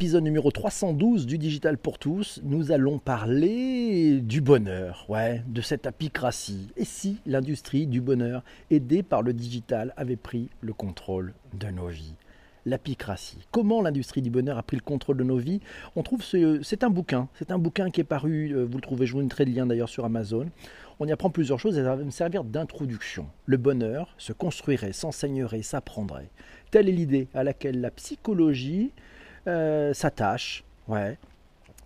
épisode numéro 312 du Digital pour tous, nous allons parler du bonheur, ouais, de cette apicratie. Et si l'industrie du bonheur, aidée par le digital, avait pris le contrôle de nos vies? L'apicratie. Comment l'industrie du bonheur a pris le contrôle de nos vies? On trouve c'est un bouquin, c'est un bouquin qui est paru, euh, vous le trouvez, je vous mettrai le lien d'ailleurs sur Amazon. On y apprend plusieurs choses et ça va me servir d'introduction. Le bonheur se construirait, s'enseignerait, s'apprendrait. Telle est l'idée à laquelle la psychologie euh. Ouais.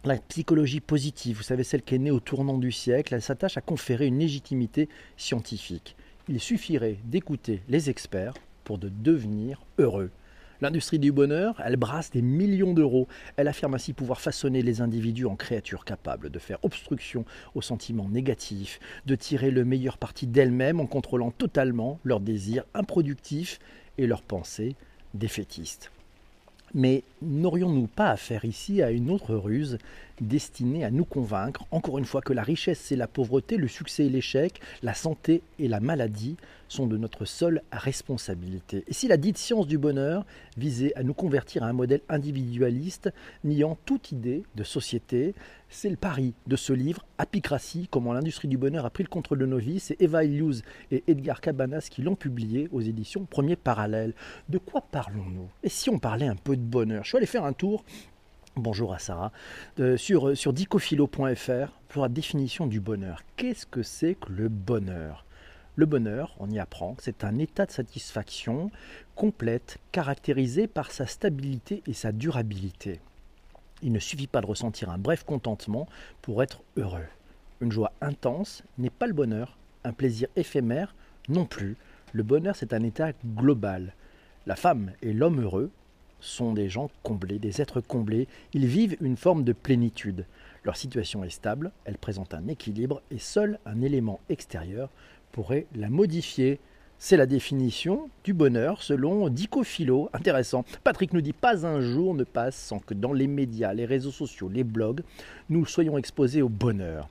La psychologie positive, vous savez, celle qui est née au tournant du siècle, elle s'attache à conférer une légitimité scientifique. Il suffirait d'écouter les experts pour de devenir heureux. L'industrie du bonheur, elle brasse des millions d'euros. Elle affirme ainsi pouvoir façonner les individus en créatures capables de faire obstruction aux sentiments négatifs, de tirer le meilleur parti d'elles-mêmes en contrôlant totalement leurs désirs improductifs et leurs pensées défaitistes. Mais n'aurions-nous pas affaire ici à une autre ruse? Destinée à nous convaincre, encore une fois, que la richesse et la pauvreté, le succès et l'échec, la santé et la maladie sont de notre seule responsabilité. Et si la dite science du bonheur visait à nous convertir à un modèle individualiste, niant toute idée de société, c'est le pari de ce livre, Apicratie, comment l'industrie du bonheur a pris le contrôle de nos vies. C'est Eva Illouz et Edgar Cabanas qui l'ont publié aux éditions Premier Parallèle. De quoi parlons-nous? Et si on parlait un peu de bonheur? Je suis allé faire un tour Bonjour à Sarah. sur, sur dicophilo.fr pour la définition du bonheur. Qu'est-ce que c'est que le bonheur? Le bonheur, on y apprend, c'est un état de satisfaction complète caractérisé par sa stabilité et sa durabilité. Il ne suffit pas de ressentir un bref contentement pour être heureux. Une joie intense n'est pas le bonheur, un plaisir éphémère non plus. Le bonheur, c'est un état global. La femme et l'homme heureux sont des gens comblés, des êtres comblés. Ils vivent une forme de plénitude. Leur situation est stable, elle présente un équilibre et seul un élément extérieur pourrait la modifier. C'est la définition du bonheur selon Dico Philo. Intéressant. Patrick nous dit pas un jour ne passe sans que dans les médias, les réseaux sociaux, les blogs, nous soyons exposés au bonheur.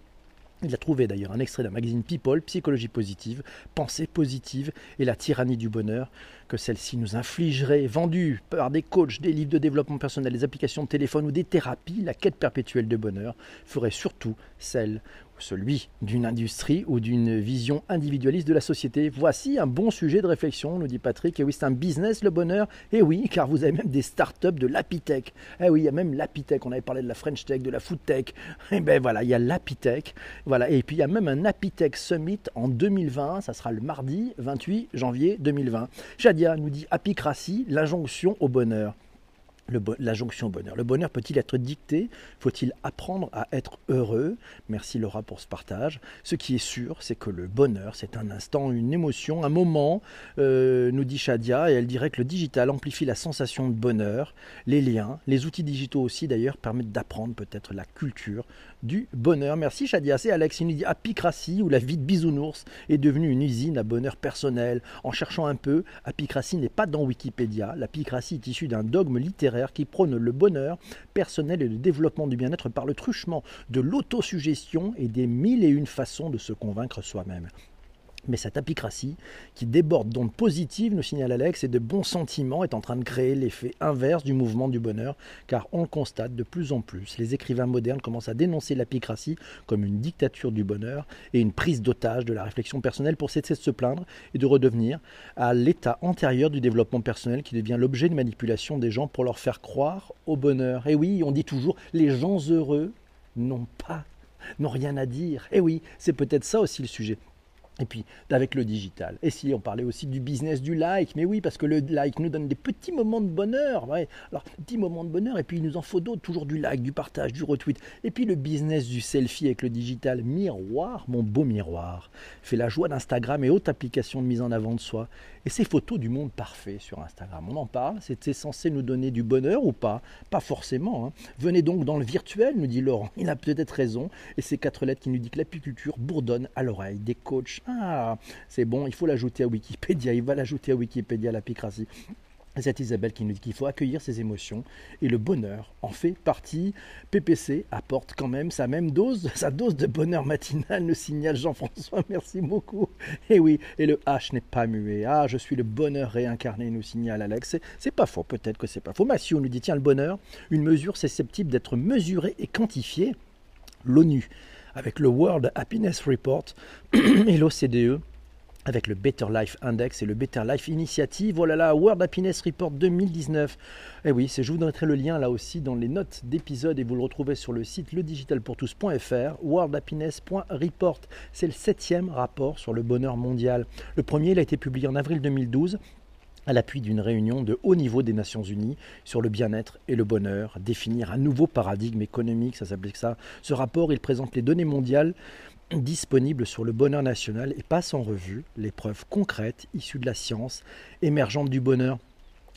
Il a trouvé d'ailleurs un extrait d'un magazine People, Psychologie positive, Pensée positive et la tyrannie du bonheur que celle-ci nous infligerait, vendue par des coachs, des livres de développement personnel, des applications de téléphone ou des thérapies, la quête perpétuelle de bonheur ferait surtout celle celui d'une industrie ou d'une vision individualiste de la société. Voici un bon sujet de réflexion, nous dit Patrick. Et oui, c'est un business le bonheur. Et oui, car vous avez même des startups de l'apitech. Eh oui, il y a même l'apitech. On avait parlé de la French Tech, de la Food Tech. Eh ben voilà, il y a l'apitech. Voilà. Et puis il y a même un Apitech Summit en 2020. Ça sera le mardi 28 janvier 2020. Nous dit Apicratie, l'injonction au bonheur la jonction au bonheur. Le bonheur peut-il être dicté? Faut-il apprendre à être heureux? Merci Laura pour ce partage. Ce qui est sûr, c'est que le bonheur, c'est un instant, une émotion, un moment, euh, nous dit Shadia, et elle dirait que le digital amplifie la sensation de bonheur. Les liens, les outils digitaux aussi d'ailleurs, permettent d'apprendre peut-être la culture du bonheur. Merci Shadia. C'est Alex, il nous dit Apicratie, où la vie de bisounours est devenue une usine à bonheur personnel. En cherchant un peu, Apicratie n'est pas dans Wikipédia. L'apicratie est issue d'un dogme littéraire qui prône le bonheur personnel et le développement du bien-être par le truchement de l'autosuggestion et des mille et une façons de se convaincre soi-même. Mais cette apicratie, qui déborde d'ondes positives, nous signale Alex, et de bons sentiments, est en train de créer l'effet inverse du mouvement du bonheur, car on le constate de plus en plus. Les écrivains modernes commencent à dénoncer l'apicratie comme une dictature du bonheur et une prise d'otage de la réflexion personnelle pour cesser de se plaindre et de redevenir à l'état antérieur du développement personnel qui devient l'objet de manipulation des gens pour leur faire croire au bonheur. Et oui, on dit toujours, les gens heureux n'ont pas, n'ont rien à dire. Et oui, c'est peut-être ça aussi le sujet. Et puis avec le digital. Et si on parlait aussi du business du like, mais oui, parce que le like nous donne des petits moments de bonheur. Alors, petits moments de bonheur, et puis il nous en faut d'autres, toujours du like, du partage, du retweet. Et puis le business du selfie avec le digital. Miroir, mon beau miroir, fait la joie d'Instagram et autres applications de mise en avant de soi. Et ces photos du monde parfait sur Instagram, on en parle, c'était censé nous donner du bonheur ou pas? Pas forcément. Hein. Venez donc dans le virtuel, nous dit Laurent. Il a peut-être raison. Et ces quatre lettres qui nous disent que l'apiculture bourdonne à l'oreille des coachs. Ah, c'est bon, il faut l'ajouter à Wikipédia. Il va l'ajouter à Wikipédia, l'apicratie. C'est Isabelle qui nous dit qu'il faut accueillir ses émotions et le bonheur en fait partie. PPC apporte quand même sa même dose, sa dose de bonheur matinal, nous signale Jean-François. Merci beaucoup. Et oui, et le H n'est pas muet. Ah, je suis le bonheur réincarné, nous signale Alex. C'est pas faux, peut-être que c'est pas faux. Mathieu nous dit tiens, le bonheur, une mesure susceptible d'être mesurée et quantifiée. L'ONU, avec le World Happiness Report et l'OCDE, avec le Better Life Index et le Better Life Initiative. Voilà la World Happiness Report 2019. Et oui, je vous donnerai le lien là aussi dans les notes d'épisode et vous le retrouvez sur le site ledigitalpourtous.fr, worldhappiness.report. C'est le septième rapport sur le bonheur mondial. Le premier, il a été publié en avril 2012 à l'appui d'une réunion de haut niveau des Nations Unies sur le bien-être et le bonheur, définir un nouveau paradigme économique, ça s'appelait ça. Ce rapport, il présente les données mondiales disponible sur le bonheur national et passe en revue les preuves concrètes issues de la science émergente du bonheur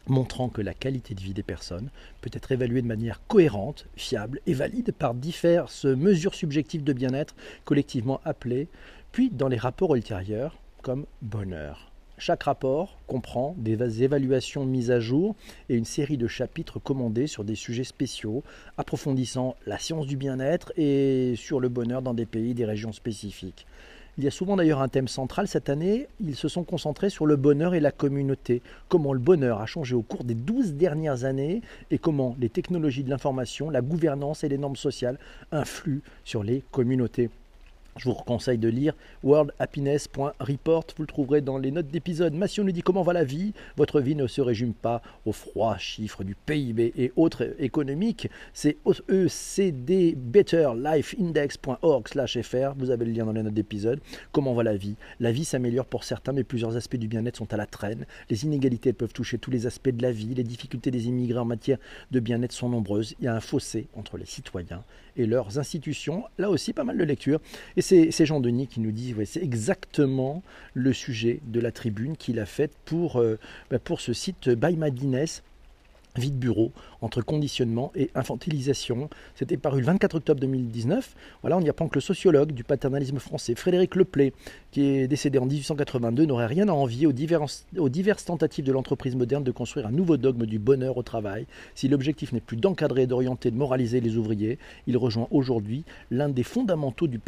montrant que la qualité de vie des personnes peut être évaluée de manière cohérente, fiable et valide par diverses mesures subjectives de bien-être collectivement appelées, puis dans les rapports ultérieurs comme bonheur. Chaque rapport comprend des évaluations mises à jour et une série de chapitres commandés sur des sujets spéciaux, approfondissant la science du bien-être et sur le bonheur dans des pays, des régions spécifiques. Il y a souvent d'ailleurs un thème central cette année, ils se sont concentrés sur le bonheur et la communauté, comment le bonheur a changé au cours des 12 dernières années et comment les technologies de l'information, la gouvernance et les normes sociales influent sur les communautés. Je vous conseille de lire worldhappiness.report. Vous le trouverez dans les notes d'épisode. Massion nous dit comment va la vie. Votre vie ne se résume pas aux froids chiffres du PIB et autres économiques. C'est ecdbetterlifeindex.org/fr. Vous avez le lien dans les notes d'épisode. Comment va la vie? La vie s'améliore pour certains, mais plusieurs aspects du bien-être sont à la traîne. Les inégalités peuvent toucher tous les aspects de la vie. Les difficultés des immigrés en matière de bien-être sont nombreuses. Il y a un fossé entre les citoyens et leurs institutions. Là aussi, pas mal de lectures. C'est Jean Denis qui nous dit, c'est exactement le sujet de la tribune qu'il a faite pour, euh, bah, ce site By Madness vie de bureau entre conditionnement et infantilisation. C'était paru le 24 octobre 2019. Voilà, on y apprend que le sociologue du paternalisme français, Frédéric Leplay, qui est décédé en 1882, n'aurait rien à envier aux diverses, aux diverses tentatives de l'entreprise moderne de construire un nouveau dogme du bonheur au travail. Si l'objectif n'est plus d'encadrer, d'orienter, de moraliser les ouvriers, il rejoint aujourd'hui l'un des fondamentaux du,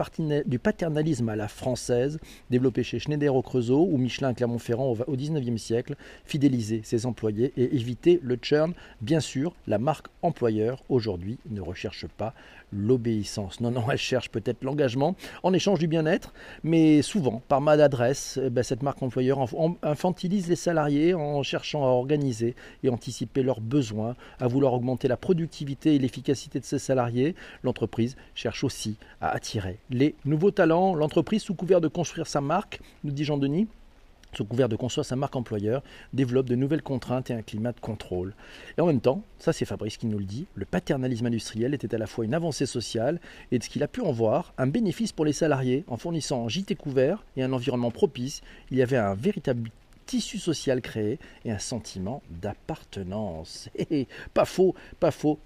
paternalisme à la française, développé chez Schneider au Creusot ou Michelin à Clermont-Ferrand au 19e siècle, fidéliser ses employés et éviter le churn Bien sûr, la marque employeur aujourd'hui ne recherche pas l'obéissance. Non, non, elle cherche peut-être l'engagement en échange du bien-être, mais souvent, par maladresse, eh ben, cette marque employeur infantilise les salariés en cherchant à organiser et anticiper leurs besoins, à vouloir augmenter la productivité et l'efficacité de ses salariés. L'entreprise cherche aussi à attirer les nouveaux talents. L'entreprise, sous couvert de construire sa marque, nous dit Jean-Denis, sous couvert de construire sa marque employeur, développe de nouvelles contraintes et un climat de contrôle. Et en même temps, ça c'est Fabrice qui nous le dit, le paternalisme industriel était à la fois une avancée sociale et de ce qu'il a pu en voir, un bénéfice pour les salariés en fournissant un gîte couvert et un environnement propice. Il y avait un véritable tissu social créé et un sentiment d'appartenance. pas faux, pas faux.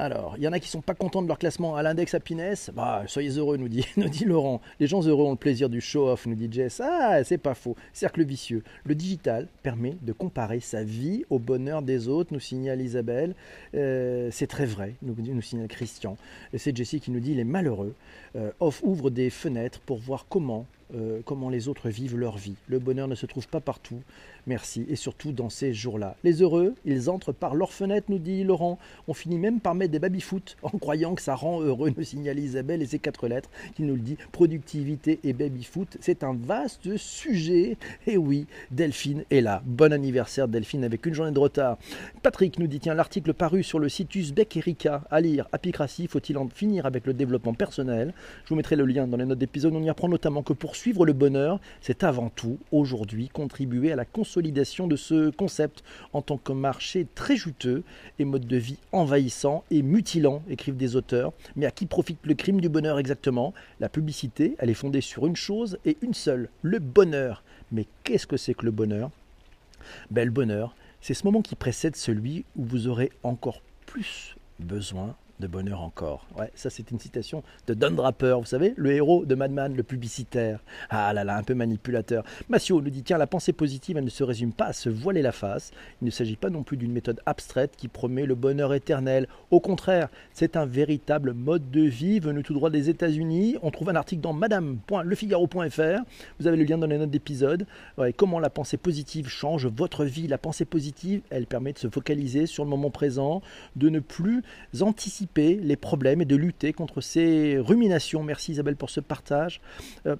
Alors, il y en a qui sont pas contents de leur classement à l'index happiness. Bah, soyez heureux, nous dit, Laurent. Les gens heureux ont le plaisir du show-off, nous dit Jess. Ah, c'est pas faux. Cercle vicieux. Le digital permet de comparer sa vie au bonheur des autres, nous signale Isabelle. Euh, c'est très vrai, nous, nous signale Christian. C'est Jessie qui nous dit il est malheureux. Euh, off ouvre des fenêtres pour voir comment euh, comment les autres vivent leur vie. Le bonheur ne se trouve pas partout. Merci. Et surtout dans ces jours-là. Les heureux, ils entrent par leur fenêtre, nous dit Laurent. On finit même par mettre des baby-foot en croyant que ça rend heureux, nous signale Isabelle et ses quatre lettres qui nous le dit. Productivité et baby-foot, c'est un vaste sujet. Et oui, Delphine est là. Bon anniversaire Delphine avec une journée de retard. Patrick nous dit, tiens, l'article paru sur le site Uzbek à lire. Apicratie, faut-il en finir avec le développement personnel? Je vous mettrai le lien dans les notes d'épisode. On y apprend notamment que pour suivre le bonheur, c'est avant tout, aujourd'hui, contribuer à la consolidation de ce concept en tant que marché très juteux et mode de vie envahissant et mutilant, écrivent des auteurs. Mais à qui profite le crime du bonheur exactement? La publicité, elle est fondée sur une chose et une seule, le bonheur. Mais qu'est-ce que c'est que le bonheur? Ben, Le bonheur, c'est ce moment qui précède celui où vous aurez encore plus besoin de bonheur encore. Ouais, ça c'est une citation de Don Draper, vous savez, le héros de Madman, le publicitaire. Ah là là, un peu manipulateur. Massio nous dit tiens, la pensée positive, elle ne se résume pas à se voiler la face. Il ne s'agit pas non plus d'une méthode abstraite qui promet le bonheur éternel. Au contraire, c'est un véritable mode de vie venu tout droit des États-Unis. On trouve un article dans madame.lefigaro.fr. Vous avez le lien dans les notes d'épisode. comment la pensée positive change votre vie. La pensée positive, elle permet de se focaliser sur le moment présent, de ne plus anticiper les problèmes et de lutter contre ces ruminations. Merci Isabelle pour ce partage. Euh,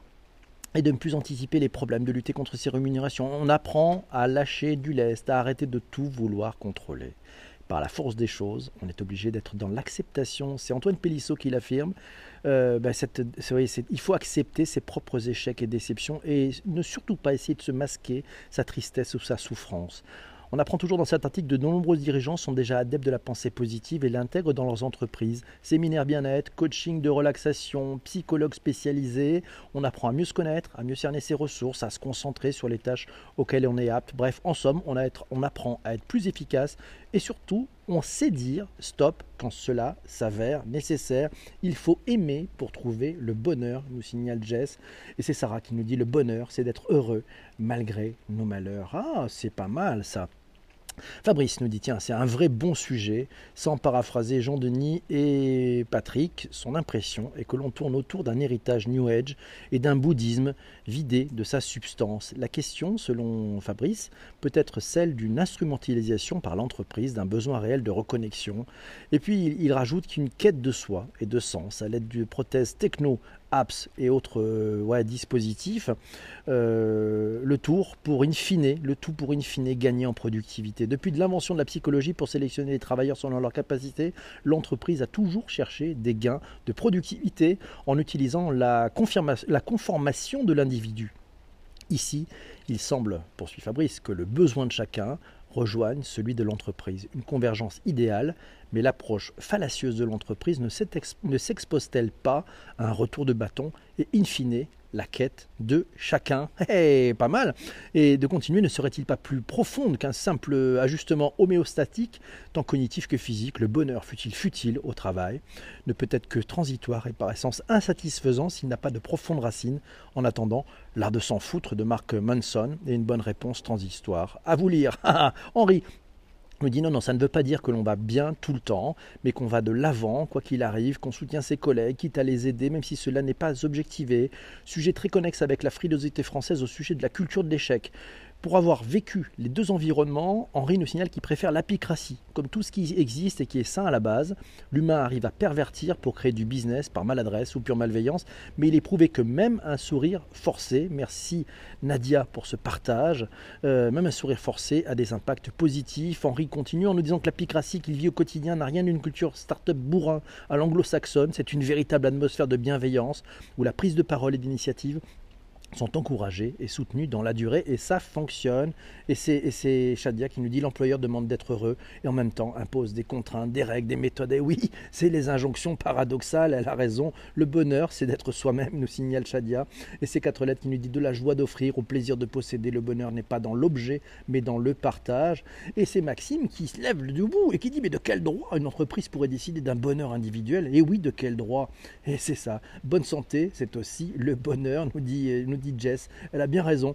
et de ne plus anticiper les problèmes, de lutter contre ces rémunérations. On apprend à lâcher du lest, à arrêter de tout vouloir contrôler. Par la force des choses, on est obligé d'être dans l'acceptation. C'est Antoine Pélissot qui l'affirme. Euh, ben il faut accepter ses propres échecs et déceptions et ne surtout pas essayer de se masquer sa tristesse ou sa souffrance. On apprend toujours dans cet article de nombreux dirigeants sont déjà adeptes de la pensée positive et l'intègrent dans leurs entreprises. Séminaires bien-être, coaching de relaxation, psychologues spécialisés. On apprend à mieux se connaître, à mieux cerner ses ressources, à se concentrer sur les tâches auxquelles on est apte. Bref, en somme, on, on apprend à être plus efficace et surtout, on sait dire stop quand cela s'avère nécessaire. Il faut aimer pour trouver le bonheur, nous signale Jess. Et c'est Sarah qui nous dit le bonheur, c'est d'être heureux malgré nos malheurs. Ah, c'est pas mal ça. Fabrice nous dit tiens, c'est un vrai bon sujet. Sans paraphraser Jean-Denis et Patrick, son impression est que l'on tourne autour d'un héritage New Age et d'un bouddhisme vidé de sa substance. La question, selon Fabrice, peut être celle d'une instrumentalisation par l'entreprise d'un besoin réel de reconnexion. Et puis il rajoute qu'une quête de soi et de sens à l'aide de prothèses techno apps et autres euh, dispositifs, euh, le tour pour in fine, le tout pour in fine gagner en productivité. Depuis de l'invention de la psychologie pour sélectionner les travailleurs selon leurs capacités, l'entreprise a toujours cherché des gains de productivité en utilisant la, la conformation de l'individu. Ici, il semble, poursuit Fabrice, que le besoin de chacun rejoigne celui de l'entreprise. Une convergence idéale, mais l'approche fallacieuse de l'entreprise ne s'expose-t-elle pas à un retour de bâton et in fine la quête de chacun. Hey, pas mal. Et de continuer ne serait-il pas plus profonde qu'un simple ajustement homéostatique, tant cognitif que physique, le bonheur fut-il futile au travail, ne peut être que transitoire et par essence insatisfaisant s'il n'a pas de profonde racine. En attendant, l'art de s'en foutre de Mark Manson et une bonne réponse transitoire. À vous lire. Henri, me dit non, non, ça ne veut pas dire que l'on va bien tout le temps, mais qu'on va de l'avant, quoi qu'il arrive, qu'on soutient ses collègues, quitte à les aider, même si cela n'est pas objectivé. Sujet très connexe avec la frilosité française au sujet de la culture de l'échec. Pour avoir vécu les deux environnements, Henri nous signale qu'il préfère l'apicratie. Comme tout ce qui existe et qui est sain à la base, l'humain arrive à pervertir pour créer du business par maladresse ou pure malveillance, mais il est prouvé que même un sourire forcé, merci Nadia pour ce partage, euh, même un sourire forcé a des impacts positifs. Henri continue en nous disant que l'apicratie qu'il vit au quotidien n'a rien d'une culture start-up bourrin à l'anglo-saxonne, c'est une véritable atmosphère de bienveillance où la prise de parole et d'initiative sont encouragés et soutenus dans la durée et ça fonctionne. Et c'est Shadia qui nous dit l'employeur demande d'être heureux et en même temps impose des contraintes, des règles, des méthodes. Et oui, c'est les injonctions paradoxales, elle a raison. Le bonheur, c'est d'être soi-même, nous signale Shadia. Et ces quatre lettres qui nous dit de la joie d'offrir, au plaisir de posséder. Le bonheur n'est pas dans l'objet, mais dans le partage. Et c'est Maxime qui se lève du bout et qui dit mais de quel droit une entreprise pourrait décider d'un bonheur individuel? Et oui, de quel droit? Et c'est ça. Bonne santé, c'est aussi le bonheur, nous dit, dit Jess. Elle a bien raison.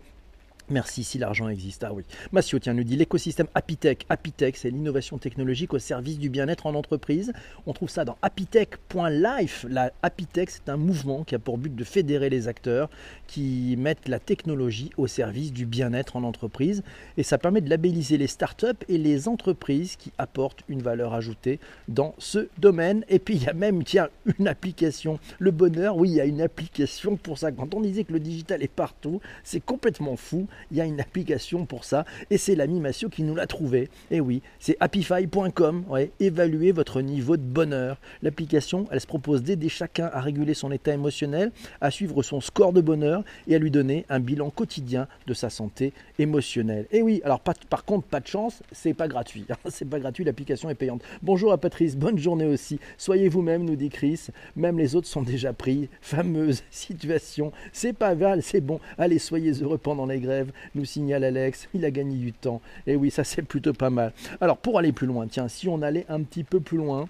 Merci si l'argent existe. Ah oui. Massio, tiens, nous dit l'écosystème Apitech. Apitech, c'est l'innovation technologique au service du bien-être en entreprise. On trouve ça dans apitech.life. La Apitech, c'est un mouvement qui a pour but de fédérer les acteurs qui mettent la technologie au service du bien-être en entreprise. Et ça permet de labelliser les startups et les entreprises qui apportent une valeur ajoutée dans ce domaine. Et puis, il y a même, tiens, une application. Le bonheur, oui, il y a une application pour ça. Quand on disait que le digital est partout, c'est complètement fou il y a une application pour ça, et c'est l'ami Massio qui nous l'a trouvé. Et oui, c'est happify.com, ouais, évaluer votre niveau de bonheur. L'application, elle se propose d'aider chacun à réguler son état émotionnel, à suivre son score de bonheur et à lui donner un bilan quotidien de sa santé émotionnelle. Et oui, alors par contre, pas de chance, c'est pas gratuit. c'est pas gratuit, l'application est payante. Bonjour à Patrice, bonne journée aussi. Soyez vous-même, nous dit Chris. Même les autres sont déjà pris. Fameuse situation. C'est pas mal, c'est bon. Allez, soyez heureux pendant les grèves nous signale Alex. Il a gagné du temps. Et oui, ça c'est plutôt pas mal. Alors pour aller plus loin, tiens, si on allait un petit peu plus loin,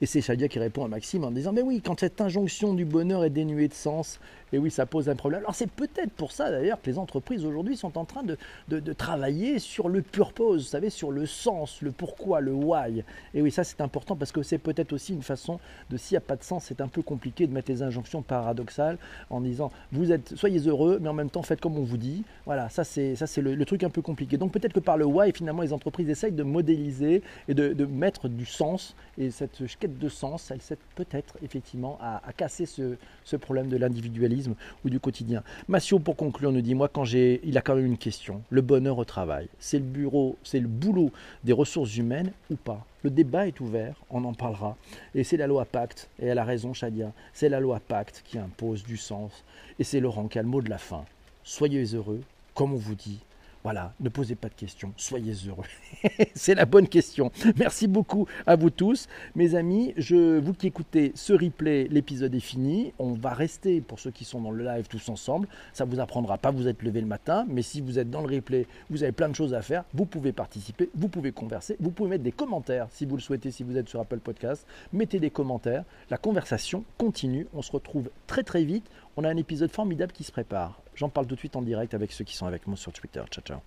Et c'est Shadia qui répond à Maxime en disant Mais oui, quand cette injonction du bonheur est dénuée de sens, et oui, ça pose un problème. Alors c'est peut-être pour ça d'ailleurs que les entreprises aujourd'hui sont en train de, de, travailler sur le purpose, vous savez, sur le sens, le pourquoi, le why. Et oui, ça c'est important parce que c'est peut-être aussi une façon de s'il n'y a pas de sens, c'est un peu compliqué de mettre les injonctions paradoxales en disant vous êtes, soyez heureux, mais en même temps faites comme on vous dit. Voilà, ça c'est c'est le, truc un peu compliqué. Donc peut-être que par le why, finalement, les entreprises essayent de modéliser et de, de mettre du sens. Et cette quête de sens, elle sait peut-être effectivement à, à casser ce, ce problème de l'individualisme ou du quotidien. Massio, pour conclure, nous dit moi quand j'ai, il a quand même une question. Le bonheur au travail, c'est le bureau, c'est le boulot des ressources humaines ou pas? Le débat est ouvert, on en parlera. Et c'est la loi Pacte, et elle a raison, Shadia, c'est la loi Pacte qui impose du sens. Et c'est Laurent mot de la fin. Soyez heureux, comme on vous dit, voilà, ne posez pas de questions, soyez heureux. c'est la bonne question. Merci beaucoup à vous tous. Mes amis, je, vous qui écoutez ce replay, l'épisode est fini. On va rester, pour ceux qui sont dans le live, tous ensemble. Ça ne vous apprendra pas, vous êtes levé le matin, mais si vous êtes dans le replay, vous avez plein de choses à faire. Vous pouvez participer, vous pouvez converser, vous pouvez mettre des commentaires si vous le souhaitez, si vous êtes sur Apple Podcast. Mettez des commentaires. La conversation continue. On se retrouve très très vite. On a un épisode formidable qui se prépare. J'en parle tout de suite en direct avec ceux qui sont avec moi sur Twitter. Ciao, ciao.